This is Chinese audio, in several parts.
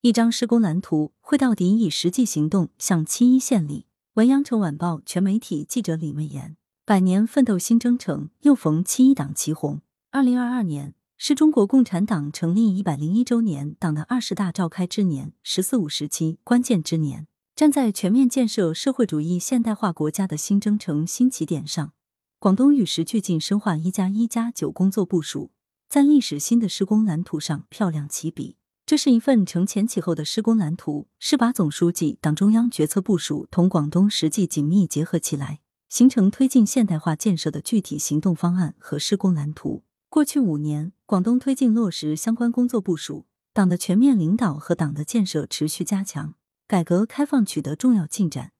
一张施工蓝图会到底，以实际行动向七一献礼。文阳城晚报全媒体记者李媚妍。百年奋斗新征程，又逢七一党旗红。二零二二年是中国共产党成立一百零一周年，党的二十大召开之年，十四五时期关键之年。站在全面建设社会主义现代化国家的新征程新起点上，广东与时俱进深化“一加一加九”工作部署，在历史新的施工蓝图上漂亮起笔。这是一份承前启后的施工蓝图，是把总书记、党中央决策部署同广东实际紧密结合起来，形成推进现代化建设的具体行动方案和施工蓝图。过去五年，广东推进落实相关工作部署，党的全面领导和党的建设持续加强，改革开放取得重要进展，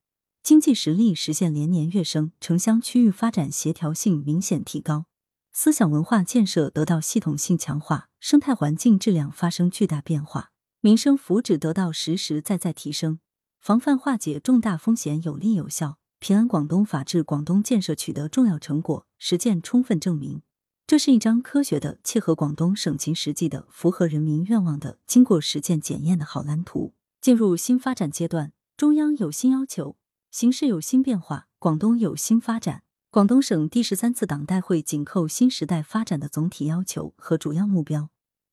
经济实力实现连年跃升，城乡区域发展协调性明显提高。思想文化建设得到系统性强化，生态环境质量发生巨大变化，民生福祉得到实实在在提升，防范化解重大风险有力有效，平安广东、法治广东建设取得重要成果，实践充分证明，这是一张科学的、切合广东省情实际的、符合人民愿望的、经过实践检验的好蓝图。进入新发展阶段，中央有新要求，形势有新变化，广东有新发展。广东省第十三次党代会紧扣新时代发展的总体要求和主要目标，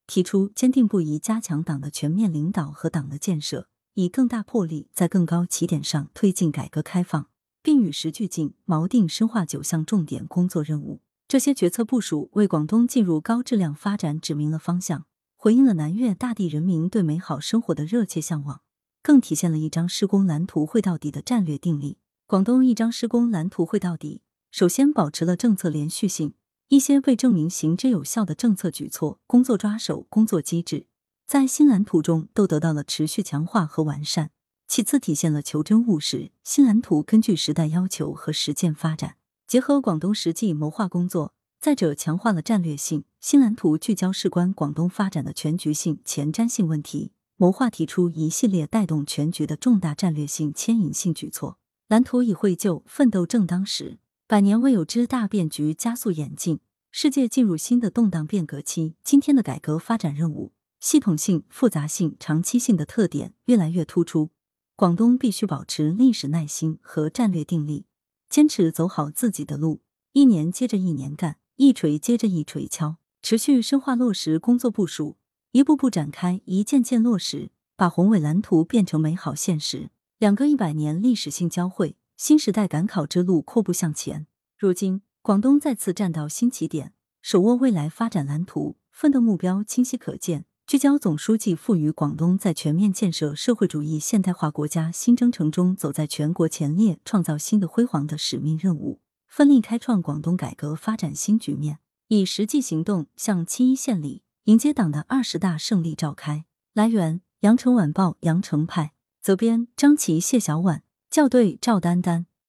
提出坚定不移加强党的全面领导和党的建设，以更大魄力在更高起点上推进改革开放，并与时俱进，锚定深化九项重点工作任务。这些决策部署为广东进入高质量发展指明了方向，回应了南粤大地人民对美好生活的热切向往，更体现了一张施工蓝图会到底的战略定力。广东一张施工蓝图会到底。首先，保持了政策连续性，一些被证明行之有效的政策举措、工作抓手、工作机制，在新蓝图中都得到了持续强化和完善。其次，体现了求真务实，新蓝图根据时代要求和实践发展，结合广东实际谋划工作。再者，强化了战略性，新蓝图聚焦事关广东发展的全局性、前瞻性问题，谋划提出一系列带动全局的重大战略性、牵引性举措。蓝图已绘就，奋斗正当时。百年未有之大变局加速演进，世界进入新的动荡变革期。今天的改革发展任务，系统性、复杂性、长期性的特点越来越突出。广东必须保持历史耐心和战略定力，坚持走好自己的路，一年接着一年干，一锤接着一锤敲，持续深化落实工作部署，一步步展开，一件件落实，把宏伟蓝图变成美好现实。两个一百年历史性交汇。新时代赶考之路阔步向前，如今广东再次站到新起点，手握未来发展蓝图，奋斗目标清晰可见，聚焦总书记赋予广东在全面建设社会主义现代化国家新征程中走在全国前列、创造新的辉煌的使命任务，奋力开创广东改革发展新局面，以实际行动向七一献礼，迎接党的二十大胜利召开。来源：羊城晚报羊城派，责编张琪、谢小婉。校对：赵丹丹。